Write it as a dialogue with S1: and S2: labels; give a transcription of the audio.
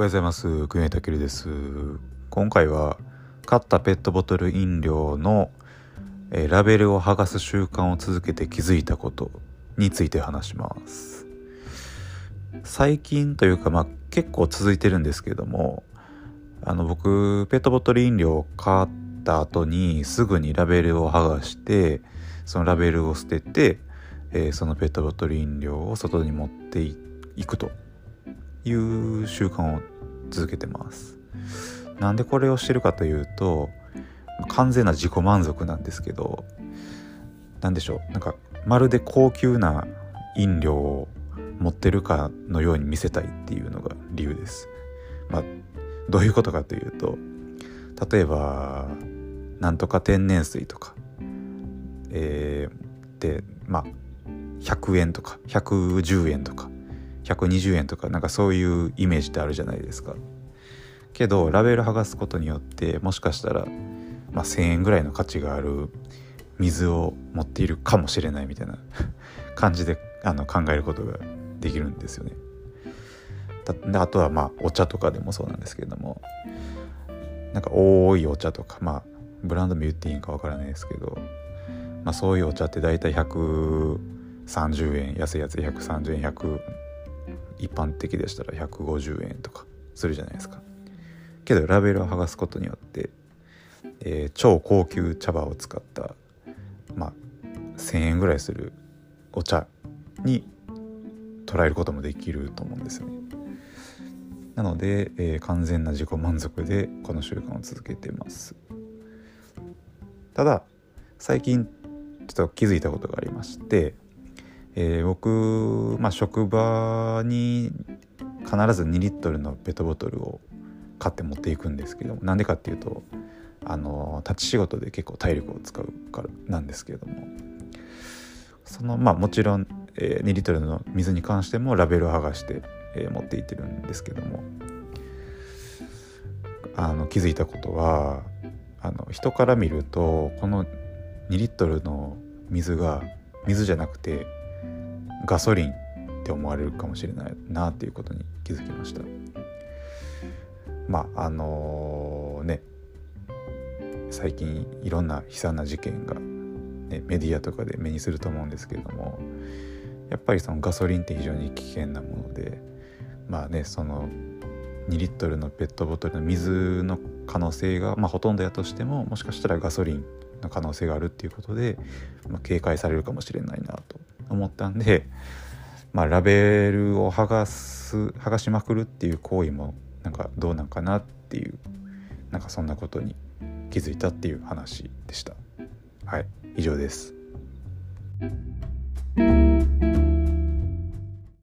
S1: おはようございます。国枝健です。今回は買ったペットボトル飲料の、え、ラベルを剥がす習慣を続けて気づいたことについて話します。最近というかまあ結構続いてるんですけどもあの僕ペットボトル飲料を買った後にすぐにラベルを剥がしてそのラベルを捨てて、えー、そのペットボトル飲料を外に持っていくと。いう習慣を続けてますなんでこれをしてるかというと完全な自己満足なんですけど何でしょうなんかまるで高級な飲料を持ってるかのように見せたいっていうのが理由です。まあ、どういうことかというと例えばなんとか天然水とか、えー、でまあ100円とか110円とか120円とかなんかそういうイメージってあるじゃないですかけどラベル剥がすことによってもしかしたら、まあ、1,000円ぐらいの価値がある水を持っているかもしれないみたいな 感じであの考えることができるんですよね。であとはまあお茶とかでもそうなんですけれどもなんか多いお茶とかまあブランド名言っていいんかわからないですけど、まあ、そういうお茶って大体130円安いやつで130円100一般的でしたら150円とかするじゃないですか。けどラベルを剥がすことによって、えー、超高級茶葉を使ったまあ1,000円ぐらいするお茶に捉えることもできると思うんですよね。なので、えー、完全な自己満足でこの習慣を続けてます。ただ最近ちょっと気づいたことがありましてえー、僕、まあ、職場に必ず2リットルのペットボトルを買って持っていくんですけどもなんでかっていうとあの立ち仕事で結構体力を使うからなんですけれどもそのまあもちろん、えー、2リットルの水に関してもラベルを剥がして、えー、持っていってるんですけどもあの気づいたことはあの人から見るとこの2リットルの水が水じゃなくてガソリンって思われるかもしれないなっていうことに気づきました。まああのー、ね最近いろんな悲惨な事件が、ね、メディアとかで目にすると思うんですけれどもやっぱりそのガソリンって非常に危険なものでまあねその2リットルのペットボトルの水の可能性が、まあ、ほとんどやとしてももしかしたらガソリンの可能性があるっていうことで、まあ、警戒されるかもしれないなと。思ったんで、まあ、ラベルを剥がす剥がしまくるっていう行為もなんかどうなんかなっていうなんかそんなことに気づいたっていう話でした。はい以上です。